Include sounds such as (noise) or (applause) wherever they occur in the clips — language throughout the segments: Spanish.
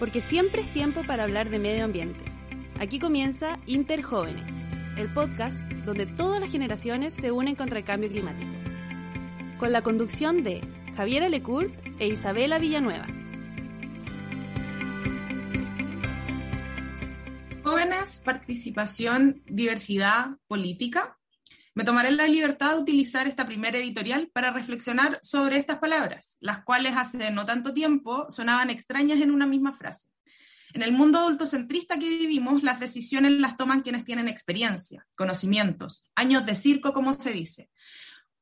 Porque siempre es tiempo para hablar de medio ambiente. Aquí comienza Interjóvenes, el podcast donde todas las generaciones se unen contra el cambio climático. Con la conducción de Javiera Lecourt e Isabela Villanueva. Jóvenes, participación, diversidad, política. Me tomaré la libertad de utilizar esta primera editorial para reflexionar sobre estas palabras, las cuales hace no tanto tiempo sonaban extrañas en una misma frase. En el mundo adultocentrista que vivimos, las decisiones las toman quienes tienen experiencia, conocimientos, años de circo, como se dice,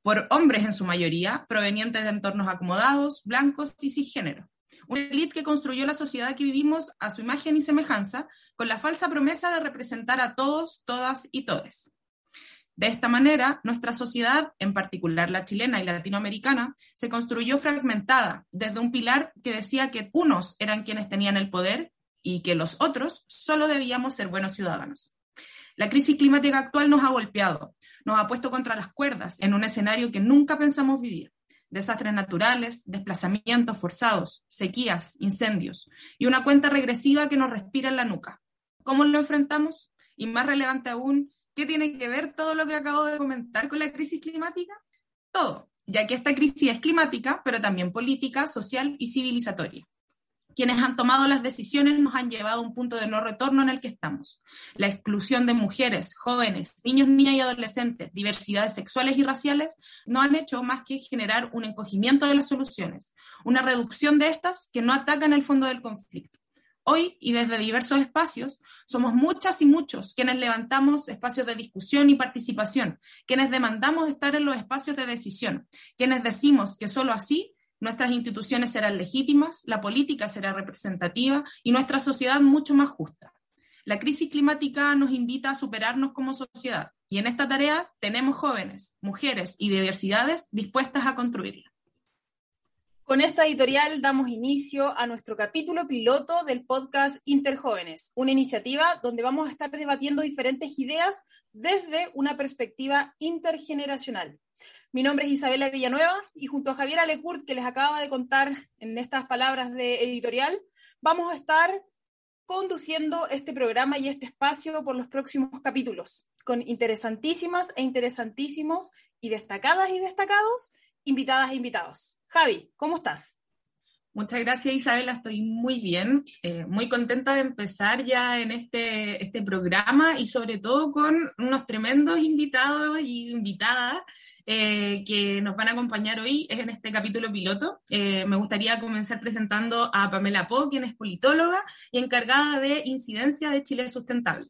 por hombres en su mayoría, provenientes de entornos acomodados, blancos y cisgénero. Una élite que construyó la sociedad que vivimos a su imagen y semejanza, con la falsa promesa de representar a todos, todas y todes. De esta manera, nuestra sociedad, en particular la chilena y la latinoamericana, se construyó fragmentada desde un pilar que decía que unos eran quienes tenían el poder y que los otros solo debíamos ser buenos ciudadanos. La crisis climática actual nos ha golpeado, nos ha puesto contra las cuerdas en un escenario que nunca pensamos vivir. Desastres naturales, desplazamientos forzados, sequías, incendios y una cuenta regresiva que nos respira en la nuca. ¿Cómo lo enfrentamos? Y más relevante aún, ¿Qué tiene que ver todo lo que acabo de comentar con la crisis climática? Todo, ya que esta crisis es climática, pero también política, social y civilizatoria. Quienes han tomado las decisiones nos han llevado a un punto de no retorno en el que estamos. La exclusión de mujeres, jóvenes, niños, niñas y adolescentes, diversidades sexuales y raciales, no han hecho más que generar un encogimiento de las soluciones, una reducción de estas que no atacan el fondo del conflicto. Hoy y desde diversos espacios somos muchas y muchos quienes levantamos espacios de discusión y participación, quienes demandamos estar en los espacios de decisión, quienes decimos que solo así nuestras instituciones serán legítimas, la política será representativa y nuestra sociedad mucho más justa. La crisis climática nos invita a superarnos como sociedad y en esta tarea tenemos jóvenes, mujeres y diversidades dispuestas a construirla. Con esta editorial damos inicio a nuestro capítulo piloto del podcast Interjóvenes, una iniciativa donde vamos a estar debatiendo diferentes ideas desde una perspectiva intergeneracional. Mi nombre es Isabela Villanueva y junto a Javier Alecourt, que les acaba de contar en estas palabras de editorial, vamos a estar conduciendo este programa y este espacio por los próximos capítulos, con interesantísimas e interesantísimos y destacadas y destacados invitadas e invitados. Javi, ¿cómo estás? Muchas gracias Isabela, estoy muy bien, eh, muy contenta de empezar ya en este, este programa y sobre todo con unos tremendos invitados y invitadas eh, que nos van a acompañar hoy en este capítulo piloto. Eh, me gustaría comenzar presentando a Pamela Po, quien es politóloga y encargada de incidencia de Chile Sustentable.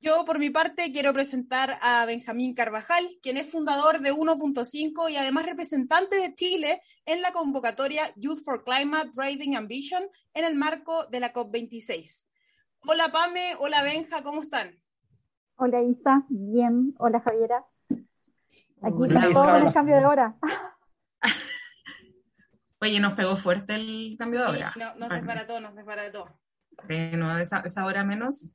Yo, por mi parte, quiero presentar a Benjamín Carvajal, quien es fundador de 1.5 y además representante de Chile en la convocatoria Youth for Climate Driving Ambition en el marco de la COP26. Hola Pame, hola Benja, ¿cómo están? Hola Isa, bien. Hola Javiera. Aquí está todo con el cambio de hora. (laughs) Oye, nos pegó fuerte el cambio de hora. Sí, no, nos desbarató, nos desbarató. Sí, no, esa, esa hora menos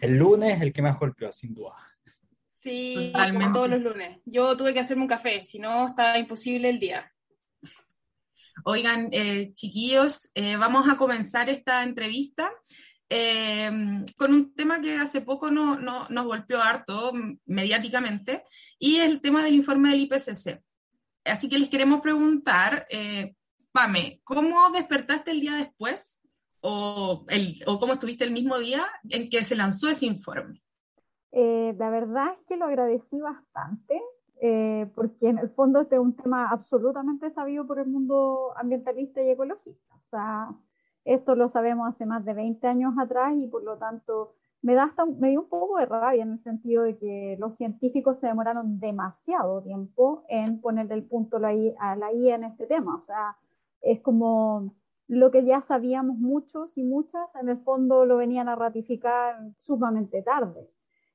el lunes el que más golpeó, sin duda. Sí, como todos los lunes. Yo tuve que hacerme un café, si no estaba imposible el día. Oigan, eh, chiquillos, eh, vamos a comenzar esta entrevista eh, con un tema que hace poco no, nos golpeó harto mediáticamente y el tema del informe del IPCC. Así que les queremos preguntar, Pame, ¿cómo despertaste el día después o, el, o cómo estuviste el mismo día en que se lanzó ese informe? Eh, la verdad es que lo agradecí bastante, eh, porque en el fondo este es un tema absolutamente sabido por el mundo ambientalista y ecologista. O sea, esto lo sabemos hace más de 20 años atrás y por lo tanto me, da hasta, me dio un poco de rabia en el sentido de que los científicos se demoraron demasiado tiempo en ponerle el punto a la I en este tema. O sea, es como lo que ya sabíamos muchos y muchas, en el fondo lo venían a ratificar sumamente tarde.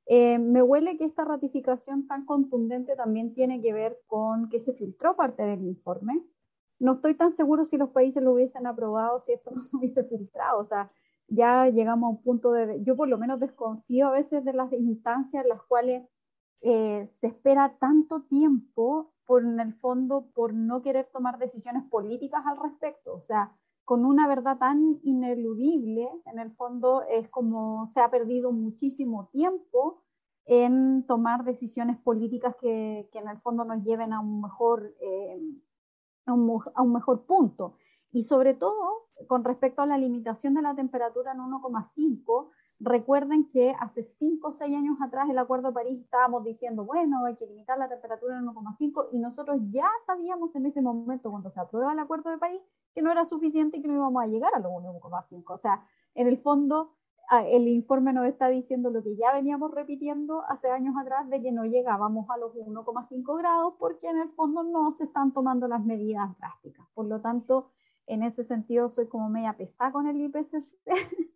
Eh, me huele que esta ratificación tan contundente también tiene que ver con que se filtró parte del informe. No estoy tan seguro si los países lo hubiesen aprobado, si esto no se hubiese filtrado. O sea, ya llegamos a un punto de... Yo por lo menos desconfío a veces de las instancias en las cuales eh, se espera tanto tiempo por, en el fondo, por no querer tomar decisiones políticas al respecto. O sea, con una verdad tan ineludible, en el fondo es como se ha perdido muchísimo tiempo en tomar decisiones políticas que, que en el fondo nos lleven a un mejor, eh, a, un, a un mejor punto. Y sobre todo, con respecto a la limitación de la temperatura en 1,5, Recuerden que hace 5 o 6 años atrás el Acuerdo de París estábamos diciendo, bueno, hay que limitar la temperatura en 1,5 y nosotros ya sabíamos en ese momento cuando se aprueba el Acuerdo de París que no era suficiente y que no íbamos a llegar a los 1,5. O sea, en el fondo ah, el informe nos está diciendo lo que ya veníamos repitiendo hace años atrás de que no llegábamos a los 1,5 grados porque en el fondo no se están tomando las medidas drásticas. Por lo tanto, en ese sentido soy como media pesada con el IPCC (laughs)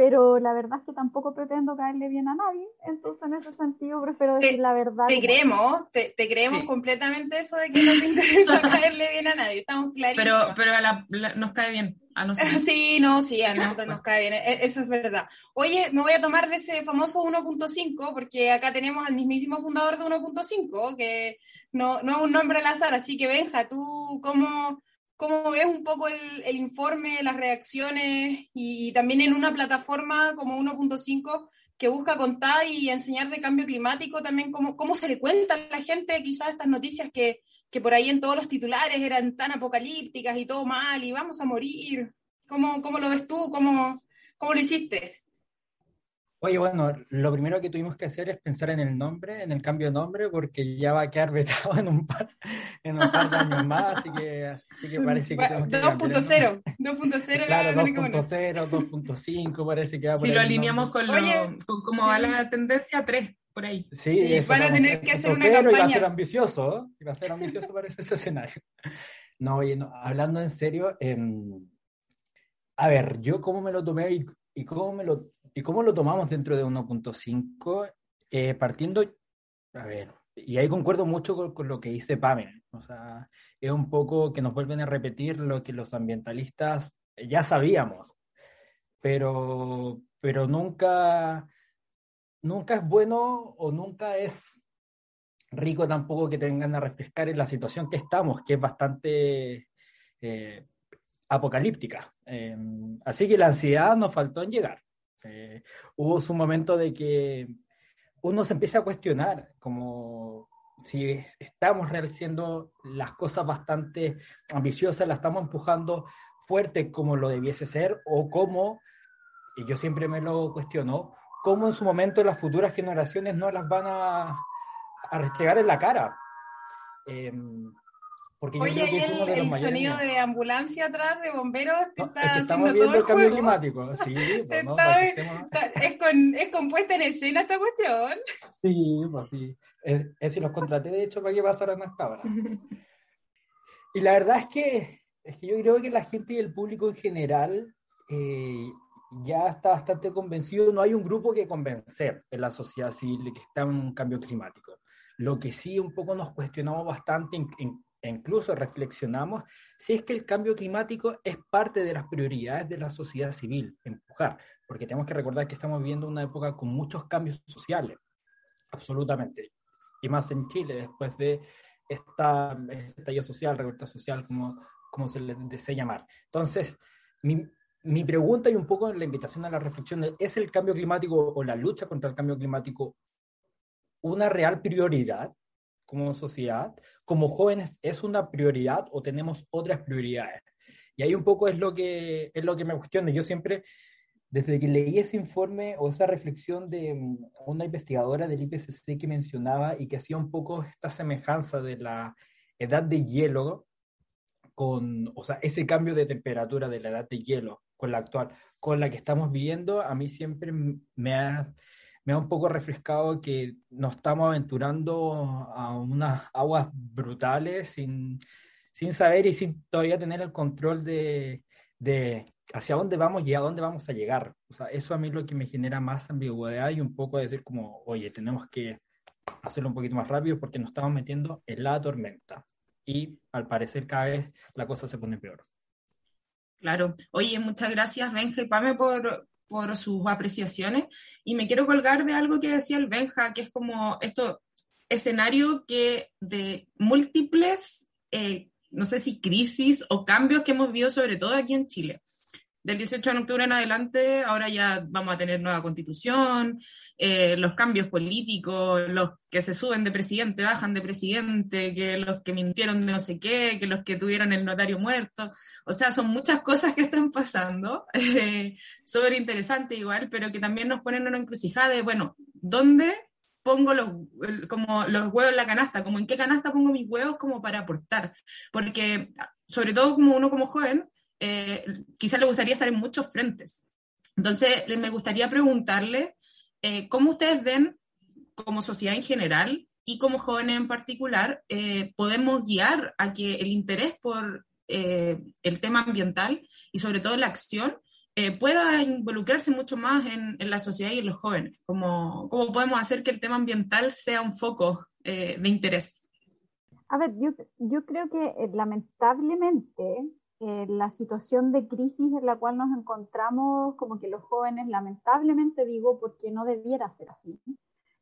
pero la verdad es que tampoco pretendo caerle bien a nadie, entonces en ese sentido prefiero decir la verdad. Te creemos, te, creemos completamente eso de que no te interesa (laughs) caerle bien a nadie, estamos clarísimos. Pero, pero nos cae bien. A (laughs) nosotros. Sí, no, sí, a nosotros nos cae bien, e, eso es verdad. Oye, me voy a tomar de ese famoso 1.5, porque acá tenemos al mismísimo fundador de 1.5, que no, no es un nombre al azar, así que Benja, tú, ¿cómo, cómo ves un poco el, informe, las reacciones y, también en una plataforma como 1.5 que busca contar y enseñar de cambio climático, también cómo, cómo se le cuenta a la gente quizás estas noticias que, que por ahí en todos los titulares eran tan apocalípticas y todo mal y vamos a morir. ¿Cómo, cómo lo ves tú? ¿Cómo, cómo lo hiciste? Oye, bueno, lo primero que tuvimos que hacer es pensar en el nombre, en el cambio de nombre, porque ya va a quedar (laughs) vetado en un par, en un par de años más, así que, así que parece que... 2.0, 2.0. Claro, 2.0, 2.5, parece que va por Si lo alineamos con, lo, con cómo va la tendencia, 3, por ahí. Sí, sí van a tener que hacer una campaña. Y va a ser ambicioso, ¿eh? y va a ser ambicioso para ese (laughs) escenario. No, oye, no, hablando en serio, eh, a ver, yo cómo me lo tomé y, y cómo me lo ¿Y cómo lo tomamos dentro de 1.5? Eh, partiendo, a ver, y ahí concuerdo mucho con, lo que dice Pamela, o sea, es un poco que nos vuelven a repetir lo que los ambientalistas ya sabíamos, pero, pero nunca, nunca es bueno o nunca es rico tampoco que tengan a refrescar en la situación que estamos, que es bastante eh, apocalíptica. Eh, así que la ansiedad nos faltó en llegar. Eh, hubo su momento de que uno se empieza a cuestionar como si estamos realizando las cosas bastante ambiciosas, las estamos empujando fuerte como lo debiese ser o como, y yo siempre me lo cuestiono, cómo en su momento las futuras generaciones no las van a, a restregar en la cara. Eh, Oye, ¿y el, sonido de ambulancia atrás, de bomberos, te está haciendo estamos viendo el cambio climático. (laughs) Sí, pues, es, con, es compuesta en escena esta cuestión. Sí, pues sí. Es, es si los contraté, de hecho, para que pasaran las cámaras. (laughs) y la verdad es que, es que yo creo que la gente y el público en general eh, ya está bastante convencido. No hay un grupo que convencer en la sociedad civil de que está en un cambio climático. Lo que sí un poco nos cuestionamos bastante en, en e incluso reflexionamos si es que el cambio climático es parte de las prioridades de la sociedad civil, empujar, porque tenemos que recordar que estamos viviendo una época con muchos cambios sociales, absolutamente, y más en Chile, después de esta estallido social, revuelta social, como, como se le desea llamar. Entonces, mi, mi pregunta y un poco la invitación a la reflexión es, el cambio climático o la lucha contra el cambio climático una real prioridad como sociedad, como jóvenes, es una prioridad o tenemos otras prioridades? Y ahí un poco es lo que, es lo que me cuestiono. Yo siempre, desde que leí ese informe o esa reflexión de mm, una investigadora del IPCC que mencionaba y que hacía un poco esta semejanza de la edad de hielo con, o sea, ese cambio de temperatura de la edad de hielo con la actual, con la que estamos viviendo, a mí siempre me ha me ha un poco refrescado que nos estamos aventurando a unas aguas brutales sin, sin saber y sin todavía tener el control de, de hacia dónde vamos y a dónde vamos a llegar. O sea, eso a mí lo que me genera más ambigüedad y un poco decir como, oye, tenemos que hacerlo un poquito más rápido porque nos estamos metiendo en la tormenta. Y al parecer cada vez la cosa se pone peor. Claro. Oye, muchas gracias, Benja y Pame, por, por sus apreciaciones. Y me quiero colgar de algo que decía el Benja, que es como esto, escenario que de múltiples, eh, no sé si crisis o cambios que hemos vivido, sobre todo aquí en Chile del 18 de octubre en adelante, ahora ya vamos a tener nueva constitución, eh, los cambios políticos, los que se suben de presidente, bajan de presidente, que los que mintieron de no sé qué, que los que tuvieron el notario muerto. O sea, son muchas cosas que están pasando, (laughs) eh, súper interesante igual, pero que también nos ponen en una encrucijada de, bueno, ¿dónde pongo los, como los huevos en la canasta? Como en qué canasta pongo mis huevos como para aportar? Porque, sobre todo como uno como joven, eh, quizás le gustaría estar en muchos frentes. Entonces, me gustaría preguntarle eh, cómo ustedes ven, como sociedad en general y como jóvenes en particular, eh, podemos guiar a que el interés por el tema ambiental y sobre todo la acción pueda involucrarse mucho más en, la sociedad y en los jóvenes. ¿Cómo, ¿Cómo podemos hacer que el tema ambiental sea un foco de interés? A ver, yo, yo creo que lamentablemente eh, la situación de crisis en la cual nos encontramos, como que los jóvenes, lamentablemente digo, porque no debiera ser así,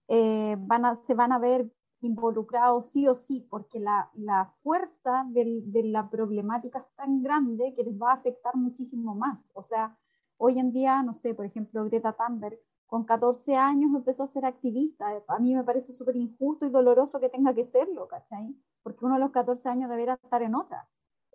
eh, van a, se van a ver involucrados sí o sí, porque la, la fuerza de, de la problemática es tan grande que les va a afectar muchísimo más. O sea, hoy en día, no sé, por ejemplo, Greta Thunberg, con 14 años empezó a ser activista. A mí me parece súper injusto y doloroso que tenga que serlo, ¿cachai? Porque uno a los 14 años debería estar en otra.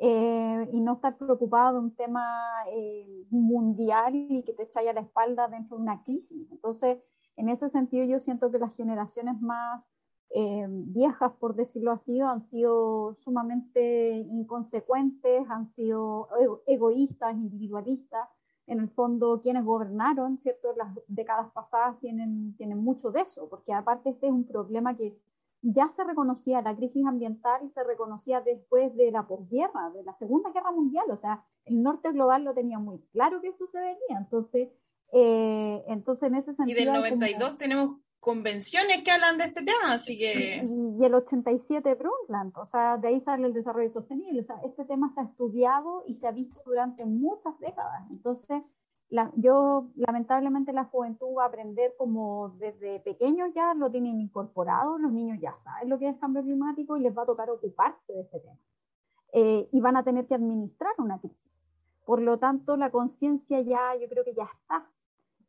Eh, y no estar preocupado de un tema eh, mundial y que te echa a la espalda dentro de una crisis. Entonces, en ese sentido, yo siento que las generaciones más eh, viejas, por decirlo así, han sido sumamente inconsecuentes, han sido egoístas, individualistas. En el fondo, quienes gobernaron, ¿cierto? Las décadas pasadas tienen, tienen mucho de eso, porque aparte este es un problema que ya se reconocía la crisis ambiental y se reconocía después de la posguerra, de la Segunda Guerra Mundial, o sea, el norte global lo tenía muy claro que esto se venía, entonces, eh, entonces en ese sentido... Y del 92 tenemos convenciones que hablan de este tema, así que... Y, el 87 Brundtland, o sea, de ahí sale el desarrollo sostenible, o sea, este tema se ha estudiado y se ha visto durante muchas décadas, entonces yo lamentablemente la juventud va a aprender como desde pequeños ya lo tienen incorporado, los niños ya saben lo que es cambio climático y les va a tocar ocuparse de este tema. Eh, y van a tener que administrar una crisis. Por lo tanto, la conciencia ya, yo creo que ya está.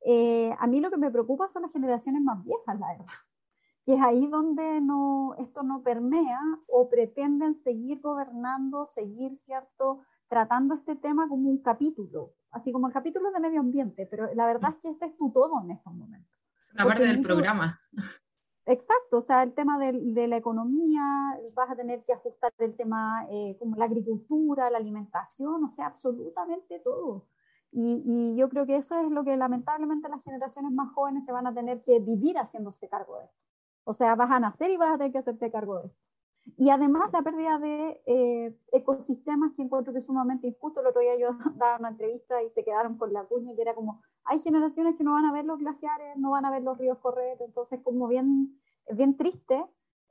Eh, a mí lo que me preocupa son las generaciones más viejas, la verdad, que es ahí donde no, esto no permea o pretenden seguir gobernando, seguir, ¿cierto?, tratando este tema como un capítulo, así como el capítulo de medio ambiente, pero la verdad es que este es tu todo en estos momentos. Una parte del programa. Exacto, o sea, el tema de, de, la economía, vas a tener que ajustar el tema eh, como la agricultura, la alimentación, o sea, absolutamente todo. Y, y, yo creo que eso es lo que lamentablemente las generaciones más jóvenes se van a tener que vivir haciéndose cargo de esto. O sea, vas a nacer y vas a tener que hacerte cargo de esto. Y además la pérdida de eh, ecosistemas que encuentro que es sumamente injusto. El otro día yo (laughs) daba una entrevista y se quedaron con la cuña que era como, hay generaciones que no van a ver los glaciares, no van a ver los ríos correr, entonces como bien, bien triste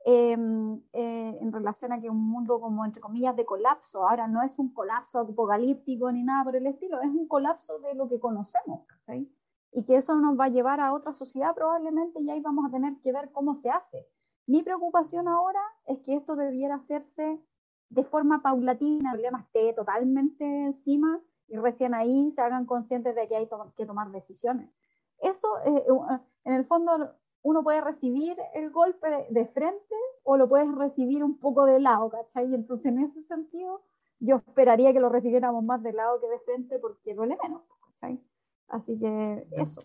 em, eh, en relación a que un mundo como entre comillas de colapso, ahora no es un colapso apocalíptico ni nada por el estilo, es un colapso de lo que conocemos, ¿sí? Y que eso nos va a llevar a otra sociedad probablemente y ahí vamos a tener que ver cómo se hace mi preocupación ahora es que esto debiera hacerse de forma paulatina, el problema esté totalmente encima y recién ahí se hagan conscientes de que hay que tomar decisiones. Eso, eh, eh, en el fondo, uno puede recibir el golpe de, frente o lo puedes recibir un poco de lado, ¿cachai? Y entonces, en ese sentido, yo esperaría que lo recibiéramos más de lado que de frente porque duele menos, ¿cachai? Así que eso.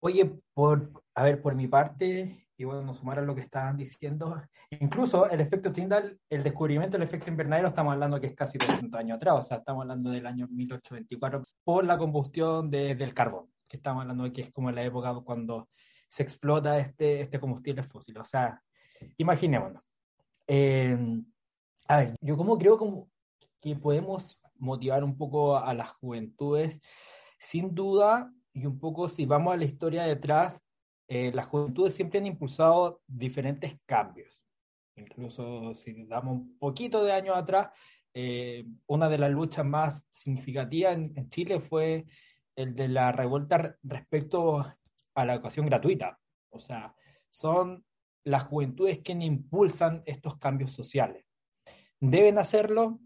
Oye, por, a ver, por mi parte, y bueno, sumar a lo que estaban diciendo, incluso el efecto Tyndall, el descubrimiento del efecto invernadero, estamos hablando que es casi 200 años atrás, o sea, estamos hablando del año 1824, por la combustión del carbón, que estamos hablando de que es como la época cuando se explota este, este combustible fósil, o sea, imaginémonos. Eh, a ver, yo como creo como que podemos motivar un poco a las juventudes. Sin duda, y un poco si vamos a la historia detrás, eh, las juventudes siempre han impulsado diferentes cambios. Incluso si damos un poquito de años atrás, eh, una de las luchas más significativas en, Chile fue el de la revuelta respecto a la educación gratuita. O sea, son las juventudes quienes impulsan estos cambios sociales. ¿Deben hacerlo?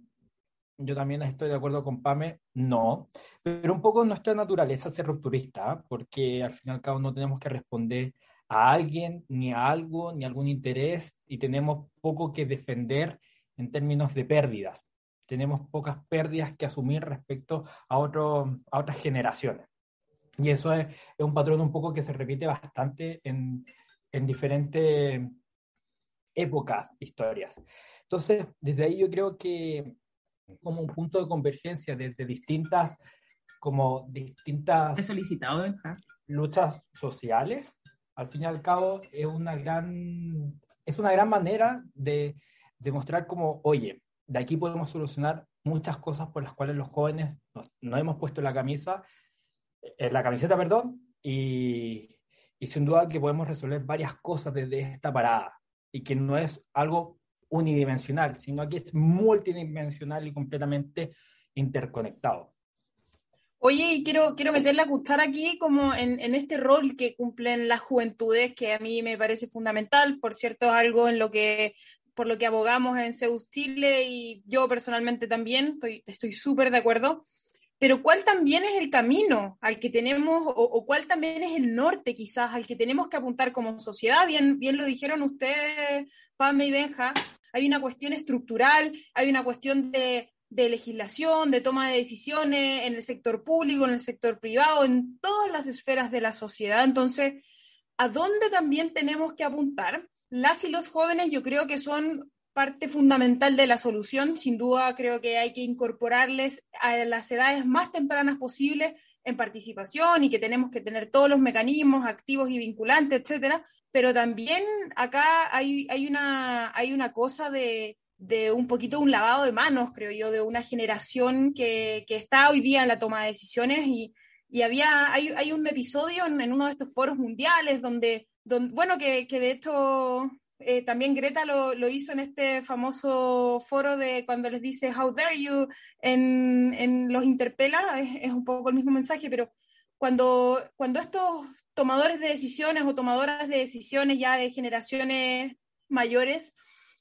Yo también estoy de acuerdo con Pame, no, pero un poco nuestra naturaleza ser rupturista, porque al fin y al cabo no tenemos que responder a alguien, ni a algo, ni a algún interés, y tenemos poco que defender en términos de pérdidas. Tenemos pocas pérdidas que asumir respecto a, otro, a otras generaciones. Y eso es, es, un patrón un poco que se repite bastante en, en diferentes épocas, historias. Entonces, desde ahí yo creo que como un punto de convergencia desde distintas, como distintas... solicitado, Luchas sociales, al fin y al cabo, es una gran, es una gran manera de demostrar como, oye, de aquí podemos solucionar muchas cosas por las cuales los jóvenes no hemos puesto la camisa, eh, la camiseta, perdón, y, y sin duda que podemos resolver varias cosas desde esta parada y que no es algo unidimensional, sino que es multidimensional y completamente interconectado. Oye, y quiero, quiero meter la cuchara aquí como en, en, este rol que cumplen las juventudes, que a mí me parece fundamental, por cierto, es algo en lo que, por lo que abogamos en Zeus Chile y yo personalmente también, estoy súper de acuerdo pero cuál también es el camino al que tenemos, o, cuál también es el norte quizás al que tenemos que apuntar como sociedad. Bien, bien lo dijeron ustedes, Pame y Benja, hay una cuestión estructural, hay una cuestión de, legislación, de toma de decisiones en el sector público, en el sector privado, en todas las esferas de la sociedad. Entonces, ¿a dónde también tenemos que apuntar? Las y los jóvenes yo creo que son parte fundamental de la solución. Sin duda, creo que hay que incorporarles a las edades más tempranas posibles en participación y que tenemos que tener todos los mecanismos activos y vinculantes, etcétera. Pero también acá hay, hay, una, hay una cosa de, de un poquito un lavado de manos, creo yo, de una generación que, que está hoy día en la toma de decisiones y, y había, hay, hay un episodio en, en, uno de estos foros mundiales donde, donde bueno, que, que de hecho eh, también Greta lo, lo, hizo en este famoso foro de cuando les dice How dare you en, en los interpela, es, es, un poco el mismo mensaje, pero cuando, cuando estos tomadores de decisiones o tomadoras de decisiones ya de generaciones mayores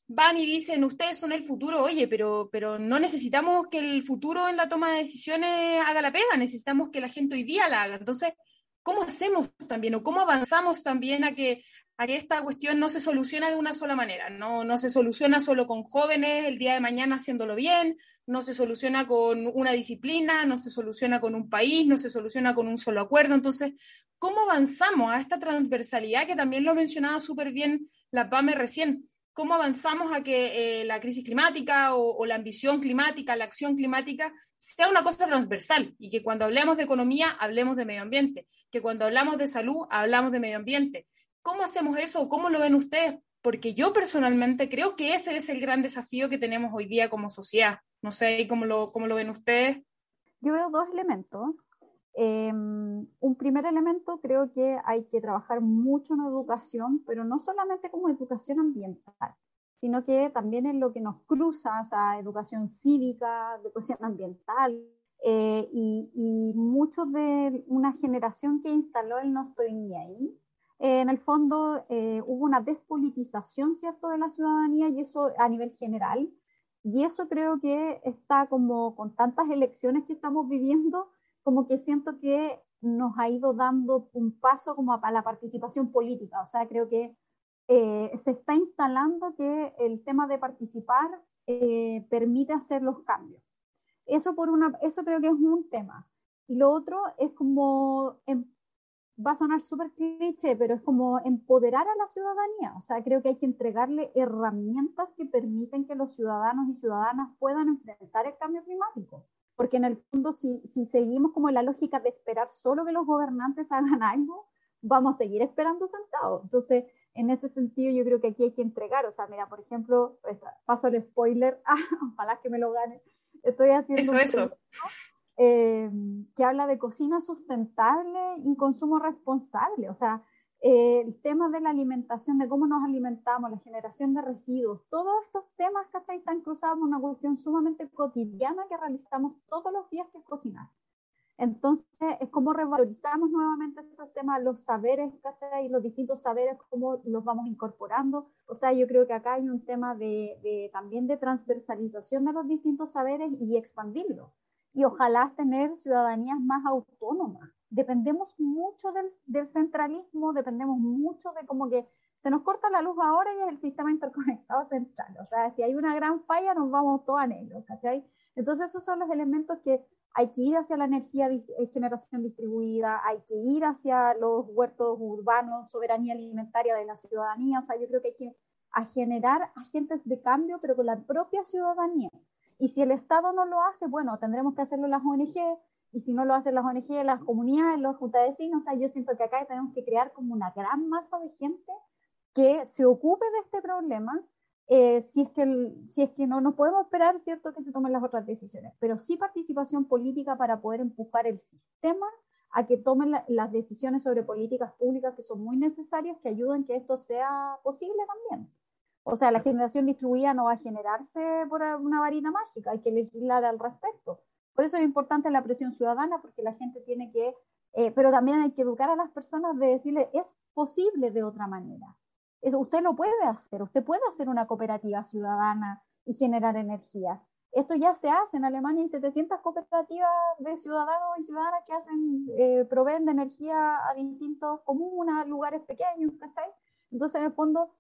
van y dicen, ustedes son el futuro, oye, pero, pero no necesitamos que el futuro en la toma de decisiones haga la pega, necesitamos que la gente hoy día la haga. Entonces, ¿cómo hacemos también o cómo avanzamos también a que, a que esta cuestión no se soluciona de una sola manera, no, no se soluciona solo con jóvenes el día de mañana haciéndolo bien, no se soluciona con una disciplina, no se soluciona con un país, no se soluciona con un solo acuerdo. Entonces, ¿cómo avanzamos a esta transversalidad que también lo mencionaba súper bien la PAME recién? ¿Cómo avanzamos a que eh, la crisis climática o, la ambición climática, la acción climática, sea una cosa transversal y que cuando hablemos de economía hablemos de medio ambiente, que cuando hablamos de salud hablamos de medio ambiente, ¿Cómo hacemos eso? ¿Cómo lo ven ustedes? Porque yo personalmente creo que ese es el gran desafío que tenemos hoy día como sociedad. No sé cómo lo, cómo lo ven ustedes. Yo veo dos elementos. Eh, un primer elemento, creo que hay que trabajar mucho en educación, pero no solamente como educación ambiental, sino que también en lo que nos cruza, o sea, educación cívica, educación ambiental, eh, y, y de una generación que instaló el no estoy ni ahí, en el fondo eh, hubo una despolitización, ¿cierto?, de la ciudadanía y eso a nivel general. Y eso creo que está como con tantas elecciones que estamos viviendo, como que siento que nos ha ido dando un paso como a, la participación política. O sea, creo que eh, se está instalando que el tema de participar eh, permite hacer los cambios. Eso, por una, eso creo que es un tema. Y lo otro es como em, va a sonar súper cliché, pero es como empoderar a la ciudadanía. O sea, creo que hay que entregarle herramientas que permiten que los ciudadanos y ciudadanas puedan enfrentar el cambio climático. Porque en el fondo, si, si seguimos como la lógica de esperar solo que los gobernantes (laughs) hagan algo, vamos a seguir esperando sentados. Entonces, en ese sentido, yo creo que aquí hay que entregar. O sea, mira, por ejemplo, paso el spoiler, (laughs) ah, ojalá que me lo gane. estoy haciendo eso, eso. Eh, que habla de cocina sustentable y consumo responsable. O sea, eh, el tema de la alimentación, de cómo nos alimentamos, la generación de residuos, todos estos temas, ¿cachai? Están cruzados por una cuestión sumamente cotidiana que realizamos todos los días, que es cocinar. Entonces, es como revalorizamos nuevamente esos temas, los saberes, ¿cachai? Los distintos saberes, cómo los vamos incorporando. O sea, yo creo que acá hay un tema de, también de transversalización de los distintos saberes y expandirlos. Y ojalá tener ciudadanías más autónomas. Dependemos mucho del, del centralismo, dependemos mucho de como que se nos corta la luz ahora y es el sistema interconectado central. O sea, si hay una gran falla, nos vamos todos a negro, ¿cachai? Entonces, esos son los elementos que hay que ir hacia la energía eh, generación distribuida, hay que ir hacia los huertos urbanos, soberanía alimentaria de la ciudadanía, o sea, yo creo que hay que a generar agentes de cambio, pero con la propia ciudadanía. Y si el Estado no lo hace, bueno, tendremos que hacerlo las ONG, y si no lo hacen las ONG, las comunidades, los juntas de vecinos, o sea, yo siento que acá tenemos que crear como una gran masa de gente que se ocupe de este problema eh, si, es que si es que no nos podemos esperar, ¿cierto?, que se tomen las otras decisiones, pero sí participación política para poder empujar el sistema a que tomen las decisiones sobre políticas públicas que son muy necesarias, que ayuden que esto sea posible también. O sea, la generación distribuida no va a generarse por una varina mágica, hay que legislar al respecto. Por eso es importante la presión ciudadana, porque la gente tiene que, eh, pero también hay que educar a las personas de decirle, es posible de otra manera usted lo puede hacer, usted puede hacer una cooperativa ciudadana y generar energía. Esto ya se hace en Alemania, hay 700 cooperativas de ciudadanos y ciudadanas que hacen, eh, proveen de energía a distintos comunas, lugares pequeños, ¿cachai? Entonces, en el fondo,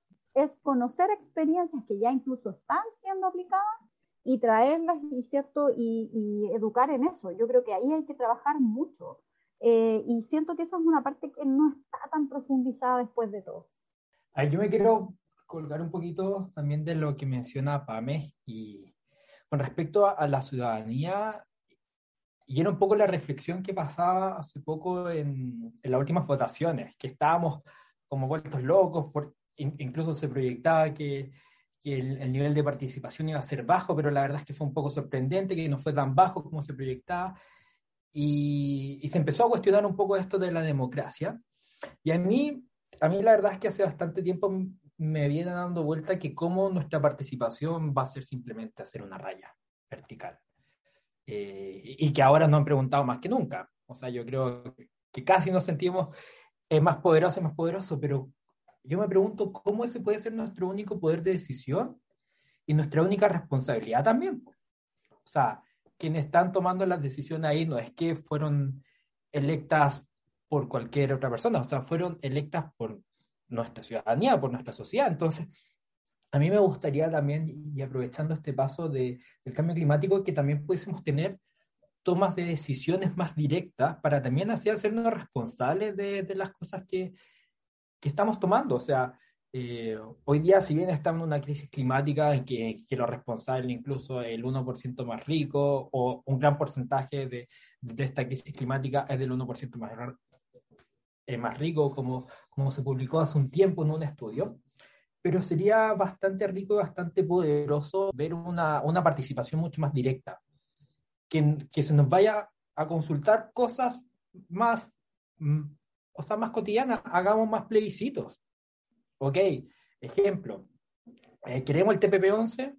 es conocer experiencias que ya incluso están siendo aplicadas y traerlas y, ¿cierto? y, educar en eso. Yo creo que ahí hay que trabajar mucho. Eh, y siento que esa es una parte que no está tan profundizada después de todo yo me quiero colgar un poquito también de lo que menciona Pame y con respecto a, la ciudadanía, y era un poco la reflexión que pasaba hace poco en, en las últimas votaciones, que estábamos como vueltos locos, por, incluso se proyectaba que, el, el, nivel de participación iba a ser bajo, pero la verdad es que fue un poco sorprendente, que no fue tan bajo como se proyectaba, y, se empezó a cuestionar un poco esto de la democracia. Y a mí a mí la verdad es que hace bastante tiempo me viene dando vuelta que cómo nuestra participación va a ser simplemente hacer una raya vertical. Eh, y que ahora nos han preguntado más que nunca. O sea, yo creo que casi nos sentimos eh, más poderosos más poderosos, pero yo me pregunto cómo ese puede ser nuestro único poder de decisión y nuestra única responsabilidad también. O sea, quienes están tomando las decisiones ahí no es que fueron electas por cualquier otra persona, o sea, fueron electas por nuestra ciudadanía, por nuestra sociedad. Entonces, a mí me gustaría también, y aprovechando este paso de, del cambio climático, que también pudiésemos tener tomas de decisiones más directas para también así hacernos responsables de, de las cosas que, que, estamos tomando. O sea, eh, hoy día, si bien estamos en una crisis climática en que, que lo responsable incluso el 1% más rico o un gran porcentaje de, de esta crisis climática es del 1% más, eh, más rico, como, como se publicó hace un tiempo en un estudio, pero sería bastante rico y bastante poderoso ver una, una participación mucho más directa, que, que se nos vaya a consultar cosas más, sea, más cotidianas, hagamos más plebiscitos. Ok, ejemplo, eh, ¿queremos el TPP-11?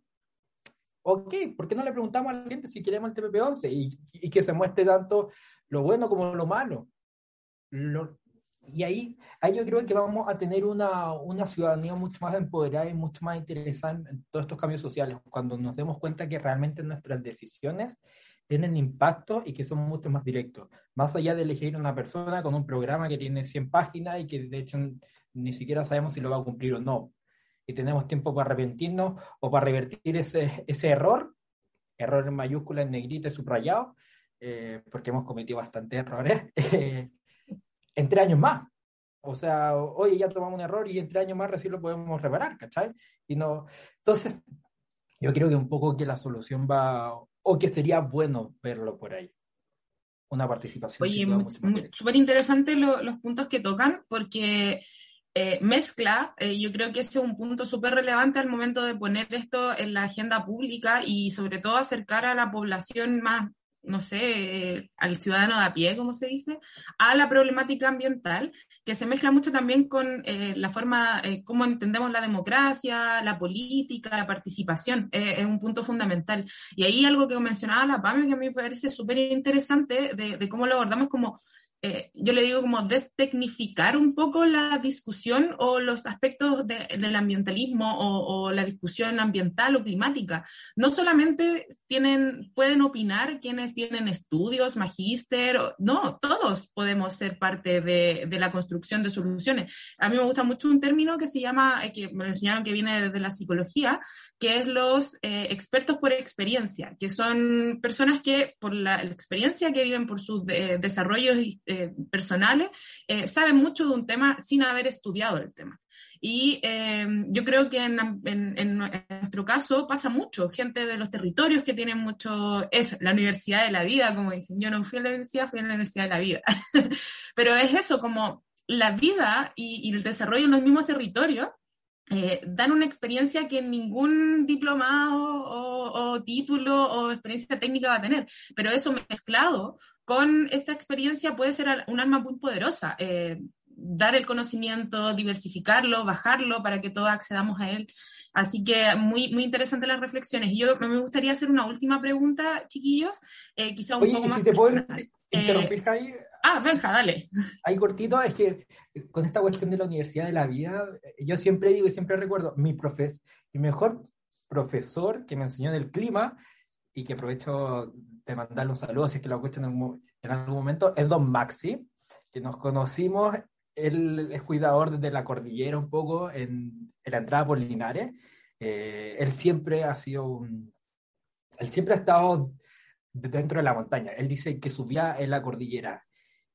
Ok, ¿por qué no le preguntamos a la gente si queremos el TPP-11 y, y, que se muestre tanto lo bueno como lo malo? Lo, y ahí, ahí yo creo que vamos a tener una, una ciudadanía mucho más empoderada y mucho más interesada en, todos estos cambios sociales, cuando nos demos cuenta que realmente nuestras decisiones tienen impacto y que son mucho más directos. Más allá de elegir una persona con un programa que tiene 100 páginas y que de hecho ni siquiera sabemos si lo va a cumplir o no. Y tenemos tiempo para arrepentirnos o para revertir ese, ese error, error en mayúscula, en negrita y subrayado, eh, porque hemos cometido bastantes errores. (laughs) Eh, en tres años más. O sea, oye, ya tomamos un error y en tres años más recién lo podemos reparar, ¿cachai? Y no, entonces, yo creo que un poco que la solución va, o que sería bueno verlo por ahí. Una participación. Oye, súper interesante lo, los puntos que tocan, porque eh, mezcla, eh, yo creo que ese es un punto súper relevante al momento de poner esto en la agenda pública y sobre todo acercar a la población más no sé, al ciudadano de a pie, como se dice, a la problemática ambiental, que se mezcla mucho también con eh, la forma, eh, cómo entendemos la democracia, la política, la participación, eh, es un punto fundamental. Y ahí algo que mencionaba la PAME, que a mí me parece súper interesante, de, de, cómo lo abordamos como eh, yo le digo como destecnificar un poco la discusión o los aspectos de, del ambientalismo o, o, la discusión ambiental o climática. No solamente tienen, pueden opinar quienes tienen estudios, magíster, no, todos podemos ser parte de, de, la construcción de soluciones. A mí me gusta mucho un término que se llama, eh, que me enseñaron que viene desde la psicología, que es los eh, expertos por experiencia, que son personas que por la, la experiencia que viven por sus de, desarrollos eh, personales, eh, saben mucho de un tema sin haber estudiado el tema. Y eh, yo creo que en, nuestro caso pasa mucho, gente de los territorios que tienen mucho, es la universidad de la vida, como dicen, yo no fui a la universidad, fui a la universidad de la vida. (laughs) Pero es eso, como la vida y, el desarrollo en los mismos territorios eh, dan una experiencia que ningún diplomado o, título o experiencia técnica va a tener, pero eso mezclado con esta experiencia puede ser un arma muy poderosa. Eh, dar el conocimiento, diversificarlo, bajarlo para que todos accedamos a él. Así que muy, muy interesantes las reflexiones. Yo me gustaría hacer una última pregunta, chiquillos, eh, quizá un Oye, poco ¿y más si te puedo personal. interrumpir, Eh, Javi? ah, Benja, dale. Ahí cortito, es que con esta cuestión de la universidad de la vida, yo siempre digo y siempre recuerdo, mi profes, mi mejor profesor que me enseñó del clima y que aprovecho de mandarle un saludo si es que lo escuchan en en algún momento, es Don Maxi, que nos conocimos, él es cuidador desde la cordillera un poco en, en la entrada por Linares. Eh, él siempre ha sido un, él siempre ha estado dentro de la montaña. Él dice que subía en la cordillera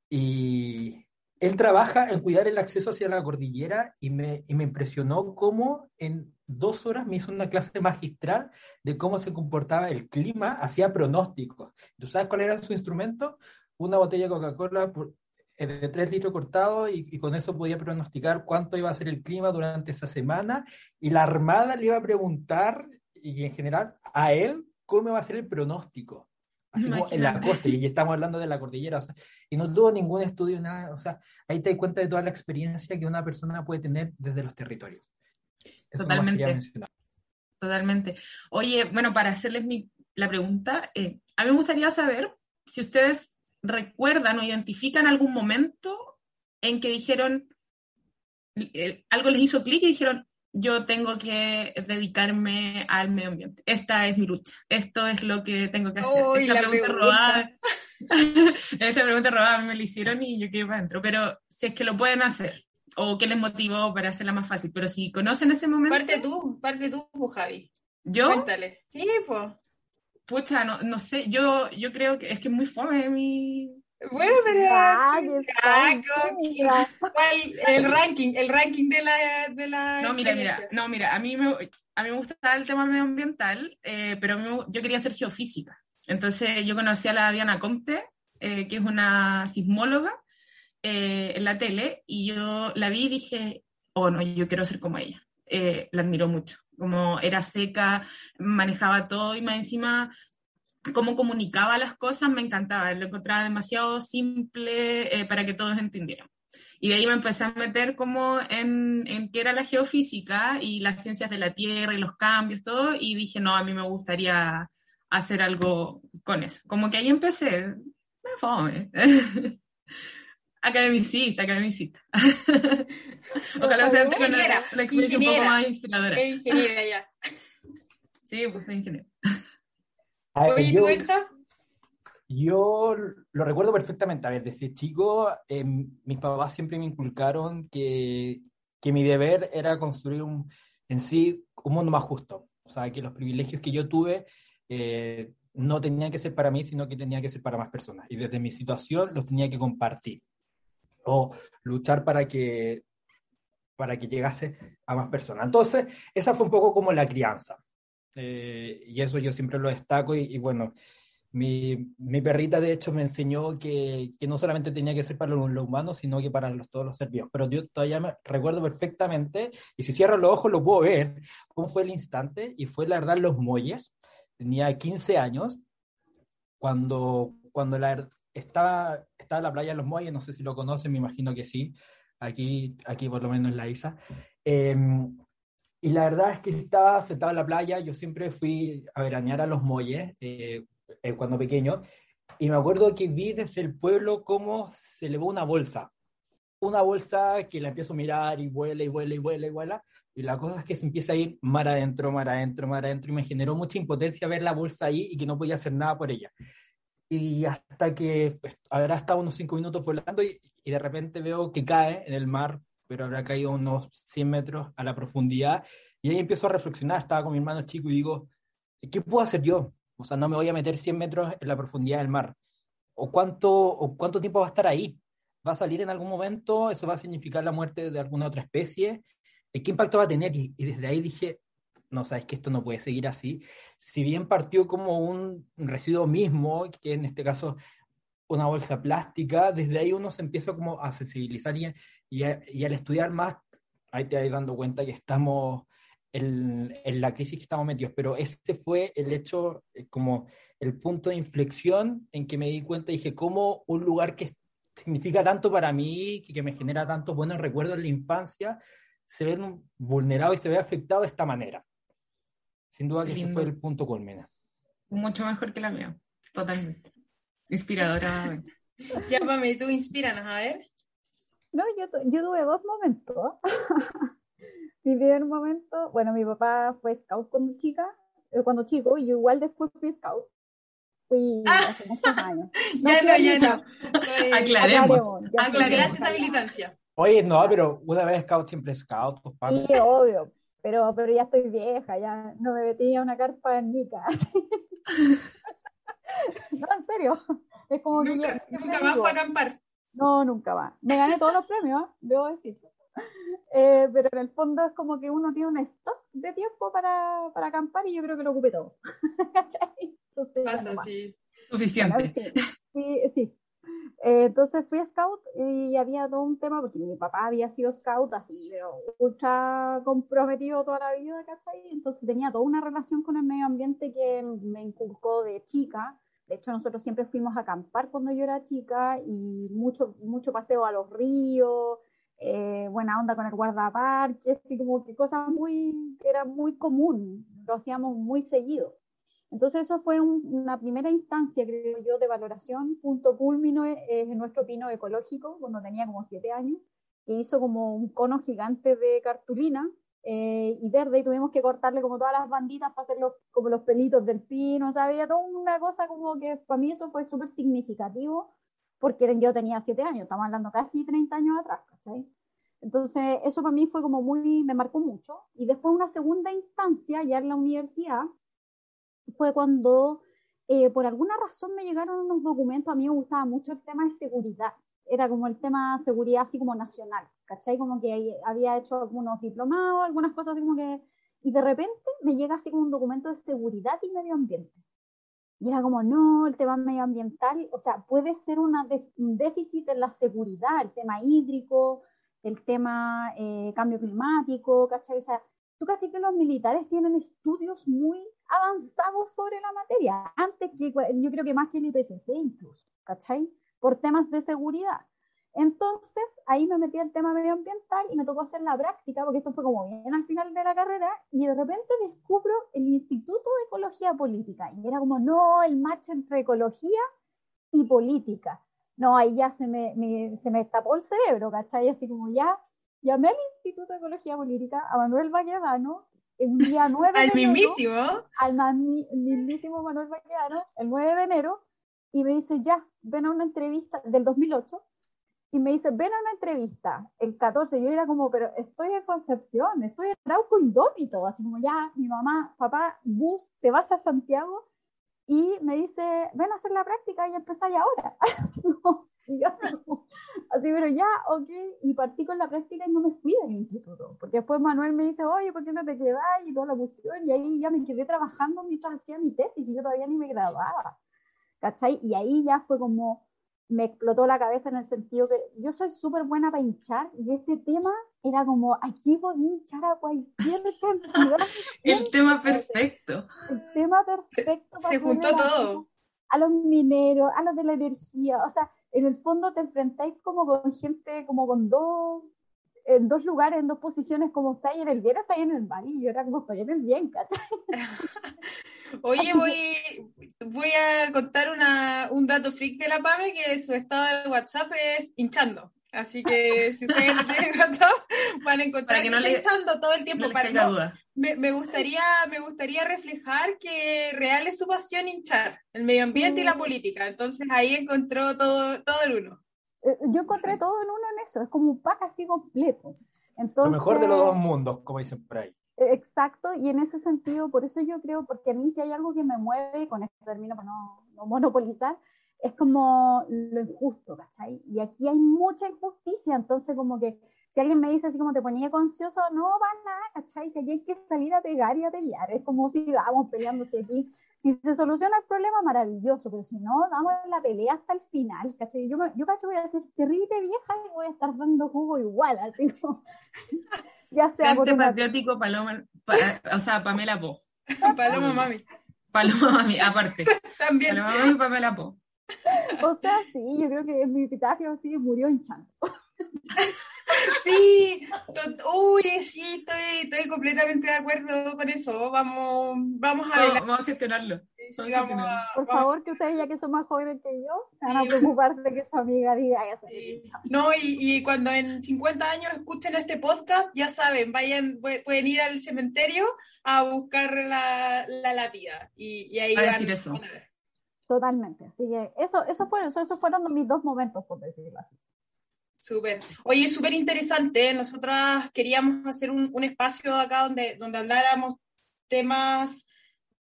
y él trabaja en cuidar el acceso hacia la cordillera y me, impresionó cómo en dos horas me hizo una clase magistral de cómo se comportaba el clima, hacía pronósticos. ¿Tú sabes cuál era su instrumento? Una botella de Coca-Cola eh, de 3 litros cortado y, y, con eso podía pronosticar cuánto iba a ser el clima durante esa semana y la Armada le iba a preguntar y en general a él cómo iba a ser el pronóstico. Así como en la costa, y estamos hablando de la cordillera, o sea, y no tuvo ningún estudio, nada, o sea, ahí te das cuenta de toda la experiencia que una persona puede tener desde los territorios. Eso Totalmente. Totalmente. Oye, bueno, para hacerles mi, la pregunta, eh, a mí me gustaría saber si ustedes recuerdan o identifican algún momento en que dijeron, eh, algo les hizo clic y dijeron, yo tengo que dedicarme al medio ambiente. Esta es mi lucha. Esto es lo que tengo que hacer. (laughs) Esta pregunta. robada. Esta pregunta robada me la hicieron y yo quedé para adentro. Pero si es que lo pueden hacer, o qué les motivó para hacerla más fácil. Pero si conocen ese momento. Parte tú, parte tú, pues, Javi. ¿Yo? Cuéntale. Sí, pues. Pucha, no, no sé, yo, yo creo que es que es muy fome mi, bueno, pero Ah, ah, ¿cuál, el ranking, el ranking de la de la No, mira, mira, no, mira, a mí me a mí me gusta el tema medioambiental, eh, pero me, yo quería hacer geofísica. Entonces yo conocí a la Diana Comte, eh, que es una sismóloga, eh, en la tele, y yo la vi y dije, oh no, yo quiero ser como ella. Eh, la admiro mucho, como era seca, manejaba todo y más encima cómo comunicaba las cosas me encantaba, lo encontraba demasiado simple eh, para que todos entendieran. Y de ahí me empecé a meter como en, en qué era la geofísica y las ciencias de la Tierra y los cambios, todo, y dije, no, a mí me gustaría hacer algo con eso. Como que ahí empecé, me fome. (laughs) academicista, academicista. (laughs) Ojalá ustedes tengan una, una experiencia un poco más inspiradora. Es ingeniera ya. (laughs) Sí, pues soy ingeniero. Oye, ¿y tú, Benja? Yo lo recuerdo perfectamente. A ver, desde chico, eh, mis papás siempre me inculcaron que, que mi deber era construir un, en sí un mundo más justo. O sea, que los privilegios que yo tuve eh, no tenían que ser para mí, sino que tenían que ser para más personas. Y desde mi situación los tenía que compartir. O luchar para que, para que llegase a más personas. Entonces, esa fue un poco como la crianza. Eh, y eso yo siempre lo destaco y, y, bueno, Mi, mi, perrita, de hecho, me enseñó que, que, no solamente tenía que ser para los, humanos, sino que para los, todos los seres vivos. Pero yo todavía me recuerdo perfectamente, y si cierro los ojos lo puedo ver, cómo fue el instante, y fue la verdad los muelles. Tenía 15 años, cuando, cuando la, estaba, estaba la playa de los muelles, no sé si lo conocen, me imagino que sí, aquí, aquí por lo menos en la isla. Eh, y la verdad es que estaba sentado en la playa, yo siempre fui a veranear a los muelles eh, eh, cuando pequeño, y me acuerdo que vi desde el pueblo cómo se elevó una bolsa. Una bolsa que la empiezo a mirar y vuela y vuela y vuela y vuela. Y la cosa es que se empieza a ir mar adentro, mar adentro, mar adentro. Y me generó mucha impotencia ver la bolsa ahí y que no podía hacer nada por ella. Y hasta que pues, habrá estado unos cinco minutos volando y, y de repente veo que cae en el mar pero habrá caído unos 100 metros a la profundidad. Y ahí empiezo a reflexionar, estaba con mi hermano chico y digo, ¿qué puedo hacer yo? O sea, no me voy a meter 100 metros en la profundidad del mar. ¿O cuánto, o cuánto tiempo va a estar ahí? ¿Va a salir en algún momento? ¿Eso va a significar la muerte de alguna otra especie? ¿Qué impacto va a tener? Y, desde ahí dije, no, sabes que esto no puede seguir así. Si bien partió como un residuo mismo, que en este caso una bolsa plástica, desde ahí uno se empieza como a sensibilizar y, y, al estudiar más, ahí te vas dando cuenta que estamos en, en, la crisis que estamos metidos, pero este fue el hecho, eh, como el punto de inflexión en que me di cuenta y dije, ¿cómo un lugar que significa tanto para mí, que, que me genera tantos buenos recuerdos en la infancia, se ve vulnerado y se ve afectado de esta manera? Sin duda que ese fue el punto culmina. Mucho mejor que la mía, totalmente. Inspiradora. (laughs) ya, Pame, tú inspíranos, a ver. No, yo, yo tuve dos momentos. (laughs) mi primer momento, bueno, mi papá fue scout cuando chica, eh, cuando chico, y yo igual después fui scout. Fui (laughs) ah. hace muchos años. ya no, ya no. Aclaremos. Aclaremos esa militancia. Oye, no, pero una vez scout siempre scout, pues, Sí, obvio, pero, pero ya estoy vieja, ya no me metí a una carpa en mi casa. (laughs) no, en serio. Es como nunca, nunca más fue a acampar. No, nunca va. Me gané todos los premios, debo decir. Eh, pero en el fondo es como que uno tiene un stock de tiempo para, para acampar y yo creo que lo ocupé todo. (laughs) Entonces, Pasa, sí. Suficiente. sí, sí. Eh, entonces fui a scout y había todo un tema, porque mi papá había sido scout así, pero ultra comprometido toda la vida, ¿cachai? Entonces tenía toda una relación con el medio ambiente que me inculcó de chica de hecho, nosotros siempre fuimos a acampar cuando yo era chica y mucho, mucho paseo a los ríos, eh, buena onda con el guardaparque, así como que cosas muy, era muy común, lo hacíamos muy seguido. Entonces eso fue una primera instancia, creo yo, de valoración. Punto culmino es, en nuestro pino ecológico, cuando tenía como siete años, que hizo como un cono gigante de cartulina eh, y verde y tuvimos que cortarle como todas las banditas para hacer como los pelitos del pino, o sea, había toda una cosa como que para mí eso fue súper significativo porque yo tenía siete años, estamos hablando casi 30 años atrás, ¿cachai? Entonces, eso para mí fue como muy, me marcó mucho. Y después una segunda instancia, ya en la universidad, fue cuando eh, por alguna razón me llegaron unos documentos, a mí me gustaba mucho el tema de seguridad era como el tema seguridad así como nacional, ¿cachai? Como que había hecho algunos diplomados, algunas cosas así como que... Y de repente me llega así como un documento de seguridad y medio ambiente. Y era como, no, el tema medioambiental, o sea, puede ser una un déficit en la seguridad, el tema hídrico, el tema eh, cambio climático, ¿cachai? O sea, tú cachai que los militares tienen estudios muy avanzados sobre la materia, antes que, yo creo que más que el IPCC incluso, ¿cachai? Por temas de seguridad. Entonces, ahí me metí al tema medioambiental y me tocó hacer la práctica, porque esto fue como bien al final de la carrera, y de repente descubro el Instituto de Ecología Política. Y era como, no, el match entre ecología y política. No, ahí ya se me, se me tapó el cerebro, ¿cachai? Así como ya llamé al Instituto de Ecología Política, a Manuel Valledano, el día (laughs) 9 de enero. mismísimo. Al mismísimo Manuel Valledano, el 9 de enero, y me dice, ya, ven a una entrevista del 2008, y me dice, ven a una entrevista el 14, yo era como, pero estoy en Concepción, estoy en Arauco Indómito, así como ya, mi mamá, papá, bus, te vas a Santiago, y me dice, ven a hacer la práctica y empezáis ahora. (laughs) así, yo así, así, pero ya, ok, y partí con la práctica y no me fui del instituto, porque después Manuel me dice, oye, ¿por qué no te quedas? Y toda la cuestión, y ahí ya me quedé trabajando mientras hacía mi tesis, y yo todavía ni me graduaba. ¿Cachai? Y ahí ya fue como, me explotó la cabeza en el sentido que yo soy súper buena para hinchar y este tema era como, aquí voy a hinchar a cualquier (laughs) cantidad. el tema perfecto. El tema perfecto. Se juntó todo. A los mineros, a los de la energía, o sea, en el fondo te enfrentáis como con gente, como con dos, en dos lugares, en dos posiciones, como estáis en el bien o estáis en el mal, y yo era como estoy en el bien, ¿cachai? (laughs) Oye, voy, voy a contar una, un dato freak de la PAME, que su estado de WhatsApp es hinchando. Así que si ustedes no tienen (laughs) WhatsApp, van a encontrar que no está le, hinchando todo el tiempo. no para, no, duda. me, me, gustaría, me gustaría reflejar que real es su pasión hinchar, el medio ambiente y la política. Entonces ahí encontró todo, todo el uno. Eh, Yo encontré todo en uno en eso, es como un pack así completo. Entonces, Lo mejor de los dos mundos, como dicen por ahí. Exacto, y en ese sentido, por eso yo creo, porque a mí si hay algo que me mueve, con este término para no, no monopolizar, es como lo injusto, ¿cachai? Y aquí hay mucha injusticia, entonces como que si alguien me dice así como te ponía concioso, no va nada, ¿cachai? Si aquí hay que salir a pegar y a pelear, es como si vamos peleando, si aquí, si se soluciona el problema, maravilloso, pero si no, damos la pelea hasta el final, ¿cachai? Yo, me, yo cacho voy a ser terrible vieja y voy a estar dando jugo igual, así como, ya sea por Frente una... Patriótico Paloma, pa- o sea, Pamela Po. (laughs) Paloma Mami. Paloma Mami, aparte. (laughs) También. Paloma Mami y Pamela Po. O sea, sí, yo creo que mi epitafio sí murió hinchando. (laughs) (laughs) Sí, uy, sí, estoy, estoy completamente de acuerdo con eso. Vamos, vamos a Vamos, ver. vamos a gestionarlo. Sí, vamos a- Por vamos- favor, que ustedes, ya que son más jóvenes que yo, se van a preocupar de que su amiga diga eso. Sí. No, y, y cuando en 50 años escuchen este podcast, ya saben, vayan, pu- pueden ir al cementerio a buscar la, la lápida. Y, y ahí A van- decir eso. van a ver. Totalmente. Así que eso, eso fueron, eso, esos fueron mis dos momentos, por decirlo así. Súper. Oye, súper interesante. Nosotras queríamos hacer un, un espacio acá donde, donde habláramos temas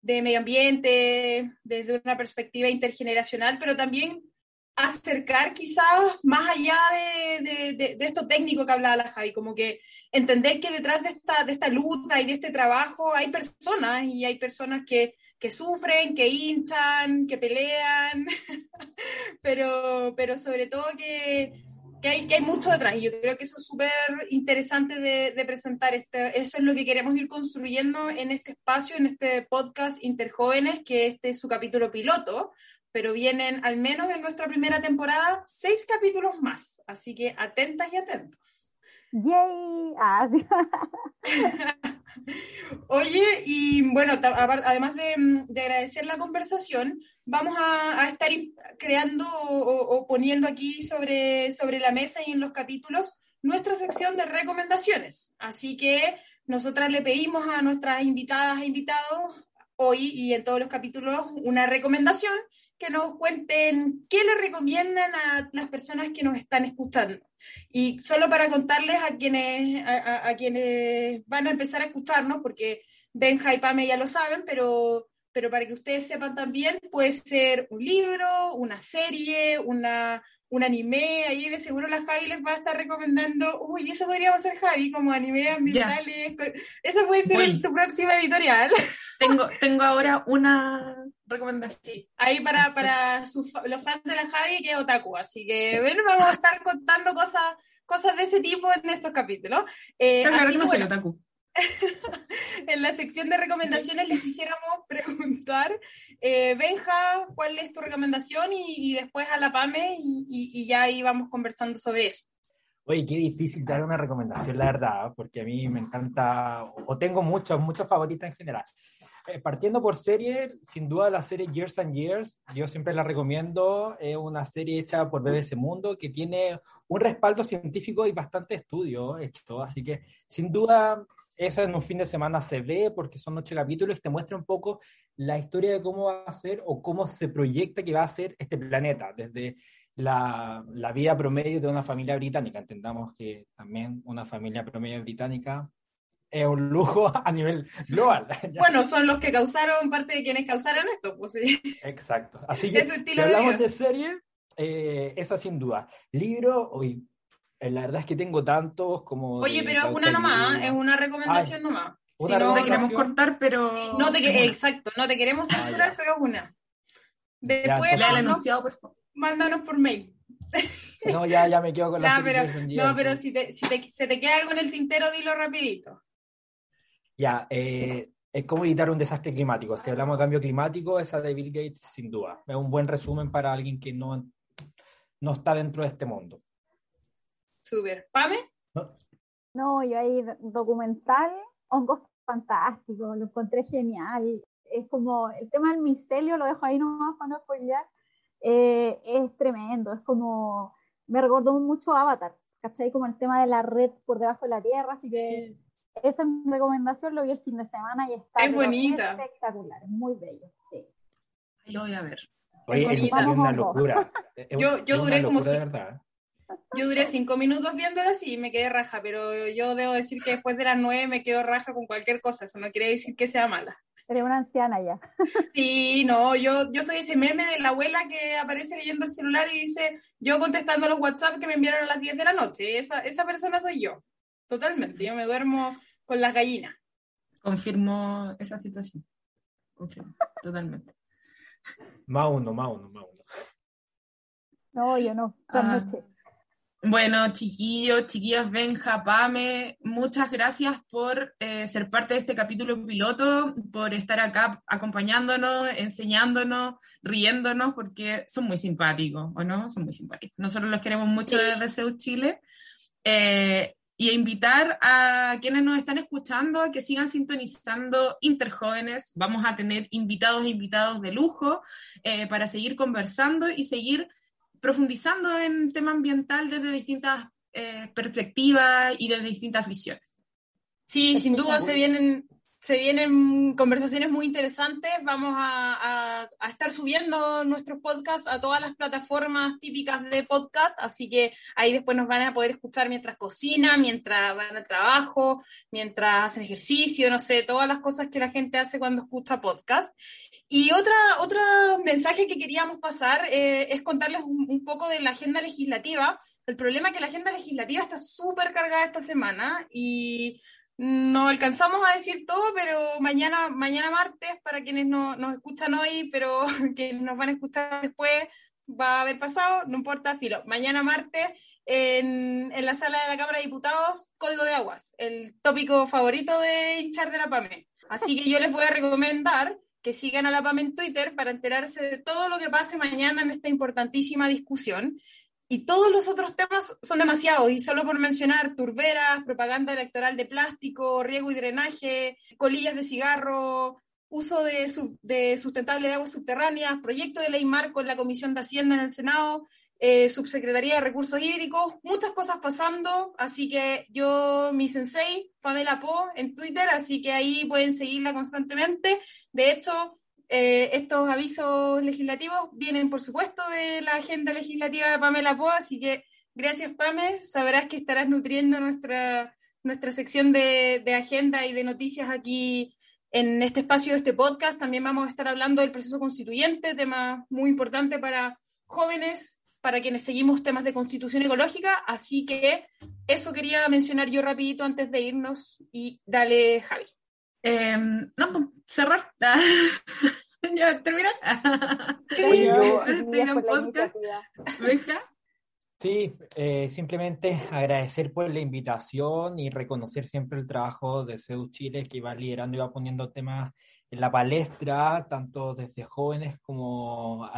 de medio ambiente desde una perspectiva intergeneracional, pero también acercar quizás más allá de, de, de, de esto técnico que hablaba la Javi, como que entender que detrás de esta, de esta lucha y de este trabajo hay personas y hay personas que, que sufren, que hinchan, que pelean, (laughs) pero, pero sobre todo que, que, hay, que hay mucho detrás y yo creo que eso es súper interesante de, de presentar. Este, eso es lo que queremos ir construyendo en este espacio, en este podcast Interjóvenes, que este es su capítulo piloto, pero vienen al menos en nuestra primera temporada seis capítulos más, así que atentas y atentos. ¡Yay! Ah, sí. (laughs) Oye, y bueno, además de, de agradecer la conversación, vamos a, estar creando o- o poniendo aquí sobre, sobre la mesa y en los capítulos nuestra sección de recomendaciones. Así que nosotras le pedimos a nuestras invitadas e invitados hoy y en todos los capítulos una recomendación que nos cuenten qué le recomiendan a las personas que nos están escuchando. Y solo para contarles a quienes, a quienes van a empezar a escucharnos, porque Benja y Pame ya lo saben, pero, pero para que ustedes sepan también, puede ser un libro, una serie, una, un anime, ahí de seguro la Javi les va a estar recomendando, uy, eso podríamos hacer Javi, como anime ambientales. Esa puede ser tu próxima editorial. (laughs) Tengo, tengo ahora una recomendación. Ahí para, para sus los fans de la Javi, que es otaku. Así que bueno, vamos a estar contando cosas, cosas de ese tipo en estos capítulos. Eh, así bueno, otaku. (laughs) en la sección de recomendaciones les quisiéramos (laughs) preguntar, eh, Benja, ¿cuál es tu recomendación? Y, y después a la Pame, y, y- ya ahí vamos conversando sobre eso. Oye, qué difícil dar una recomendación, la verdad, porque a mí me encanta, o tengo muchos, muchos favoritos en general. Eh, partiendo por serie, sin duda la serie Years and Years, yo siempre la recomiendo, es una serie hecha por BBC Mundo que tiene un respaldo científico y bastante estudio hecho, así que sin duda esa en un fin de semana se ve porque son ocho capítulos y te muestra un poco la historia de cómo va a ser o cómo se proyecta que va a ser este planeta, desde la, la vida promedio de una familia británica. Entendamos que también una familia promedio británica es un lujo (laughs) a nivel global. (laughs) Bueno, son los que causaron, parte de quienes causaron esto, pues sí. Exacto. Así (laughs) que si de hablamos de serie, eh, esa sin duda. Libro, hoy la verdad es que tengo tantos como... Oye, pero Carta una nomás, es una recomendación nomás. una Si no, No te queremos cortar, pero. no te, que- exacto, no te queremos Ah, censurar, ya. pero una. Después, anunciado, por favor. Mándanos por mail. No, ya, ya me quedo con la (laughs) pero, No, pero si, te, si te, se te queda algo en el tintero, dilo rapidito. Ya, eh, es como evitar un desastre climático. Si hablamos de cambio climático, esa de Bill Gates, sin duda. Es un buen resumen para alguien que no, no está dentro de este mundo. Súper. ¿Pame? No. yo ahí documental, hongos fantásticos, lo encontré genial. Es como el tema del micelio, lo dejo ahí nomás para no spoilear. Eh, es tremendo, es como, me recordó mucho Avatar, ¿cachai? Como el tema de la red por debajo de la tierra, así que esa es mi recomendación, lo vi el fin de semana y está es bonita. espectacular, es muy bello, sí. Lo voy a ver. Oye, es, una locura. (laughs) yo, yo duré como si... Yo duré cinco minutos viéndolas y me quedé raja, pero yo debo decir que después de las nueve me quedo raja con cualquier cosa. Eso no quiere decir que sea mala. Eres una anciana ya. Sí, no, yo, yo soy ese meme de la abuela que aparece leyendo el celular y dice, yo contestando los WhatsApp que me enviaron a las 10 de la noche. Esa, esa persona soy yo. Totalmente. Yo me duermo con las gallinas. Confirmo esa situación. Confirmo, totalmente. Más uno, más uno, más uno. No, yo no. Ah, bueno, chiquillos, chiquillas, Benja, Pame, muchas gracias por eh, ser parte de este capítulo piloto, por estar acá acompañándonos, enseñándonos, riéndonos, porque son muy simpáticos, ¿o no? Son muy simpáticos. Nosotros los queremos mucho desde CEU Chile. Eh, y invitar a quienes nos están escuchando a que sigan sintonizando Interjóvenes. Vamos a tener invitados e invitados de lujo eh, para seguir conversando y seguir profundizando en el tema ambiental desde distintas eh, perspectivas y desde distintas visiones. Sí, sin duda se vienen, se vienen conversaciones muy interesantes. Vamos a, estar subiendo nuestros podcasts a todas las plataformas típicas de podcast, así que ahí después nos van a poder escuchar mientras cocinan, mientras van al trabajo, mientras hacen ejercicio, no sé, todas las cosas que la gente hace cuando escucha podcast. Y otra, otro mensaje que queríamos pasar eh, es contarles un, un poco de la agenda legislativa. El problema es que la agenda legislativa está súper cargada esta semana y no alcanzamos a decir todo, pero mañana, mañana martes, para quienes no, nos escuchan hoy, pero (laughs) que nos van a escuchar después, va a haber pasado, no importa, filo. Mañana martes, en, en la sala de la Cámara de Diputados, Código de Aguas, el tópico favorito de hinchar de la PAME. Así que yo les voy a recomendar que sigan a la PAME en Twitter para enterarse de todo lo que pase mañana en esta importantísima discusión. Y todos los otros temas son demasiados, y solo por mencionar turberas, propaganda electoral de plástico, riego y drenaje, colillas de cigarro, uso de, de sustentable de aguas subterráneas, proyecto de ley marco en la Comisión de Hacienda en el Senado, eh, Subsecretaría de Recursos Hídricos, muchas cosas pasando, así que yo, mi sensei, Pamela Po, en Twitter, así que ahí pueden seguirla constantemente. De hecho, eh, estos avisos legislativos vienen, por supuesto, de la agenda legislativa de Pamela Poa, así que gracias, Pame. Sabrás que estarás nutriendo nuestra, nuestra sección de, agenda y de noticias aquí en este espacio de este podcast. También vamos a estar hablando del proceso constituyente, tema muy importante para jóvenes, para quienes seguimos temas de constitución ecológica. Así que eso quería mencionar yo rapidito antes de irnos y dale, Javi. Em, no, pues, cerrar. (laughs) ya, terminar. (laughs) Sí, eh, simplemente agradecer por la invitación y reconocer siempre el trabajo de CEU Chile que va liderando y va poniendo temas en la palestra, tanto desde jóvenes como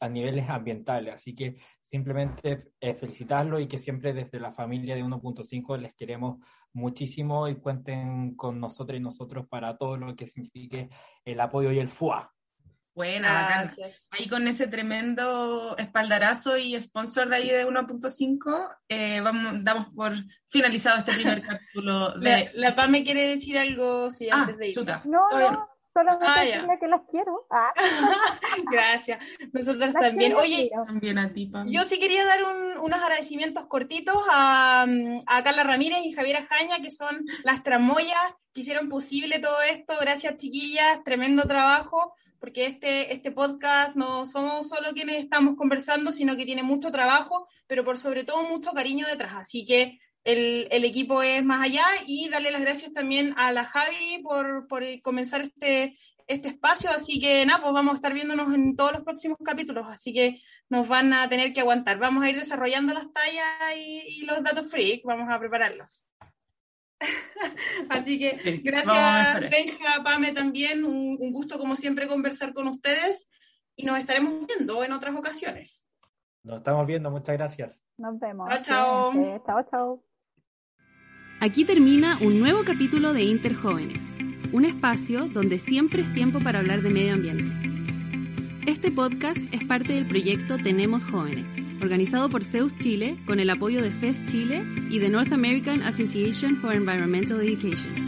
a, niveles ambientales. Así que simplemente eh, felicitarlo y que siempre desde la familia de 1.5 les queremos muchísimo y cuenten con nosotros y nosotros para todo lo que signifique el apoyo y el FUA. Buena, Ahí con ese tremendo espaldarazo y sponsor de ahí de 1.5, eh, vamos, damos por finalizado este primer (laughs) capítulo de... La, la me quiere decir algo sí, ah, antes de ir. No, no, Solo ah, que las quiero. Ah. (laughs) Gracias. Nosotros también. Oye, también a ti, yo sí quería dar unos agradecimientos cortitos a, a, Carla Ramírez y Javiera Jaña, que son las tramoyas que hicieron posible todo esto. Gracias, chiquillas. Tremendo trabajo, porque este, este podcast no somos solo quienes estamos conversando, sino que tiene mucho trabajo, pero por sobre todo mucho cariño detrás. Así que el, equipo es más allá y darle las gracias también a la Javi por, por comenzar este, este espacio, así que nada, pues vamos a estar viéndonos en todos los próximos capítulos, así que nos van a tener que aguantar. Vamos a ir desarrollando las tallas y, los datos freak, vamos a prepararlos. (laughs) así que gracias Benja, Pame también, un, un gusto como siempre conversar con ustedes y nos estaremos viendo en otras ocasiones. Nos estamos viendo, muchas gracias. Nos vemos. Chao, chao. Chao, chao. Aquí termina un nuevo capítulo de Interjóvenes, un espacio donde siempre es tiempo para hablar de medio ambiente. Este podcast es parte del proyecto Tenemos Jóvenes, organizado por Zeus Chile con el apoyo de FES Chile y de North American Association for Environmental Education.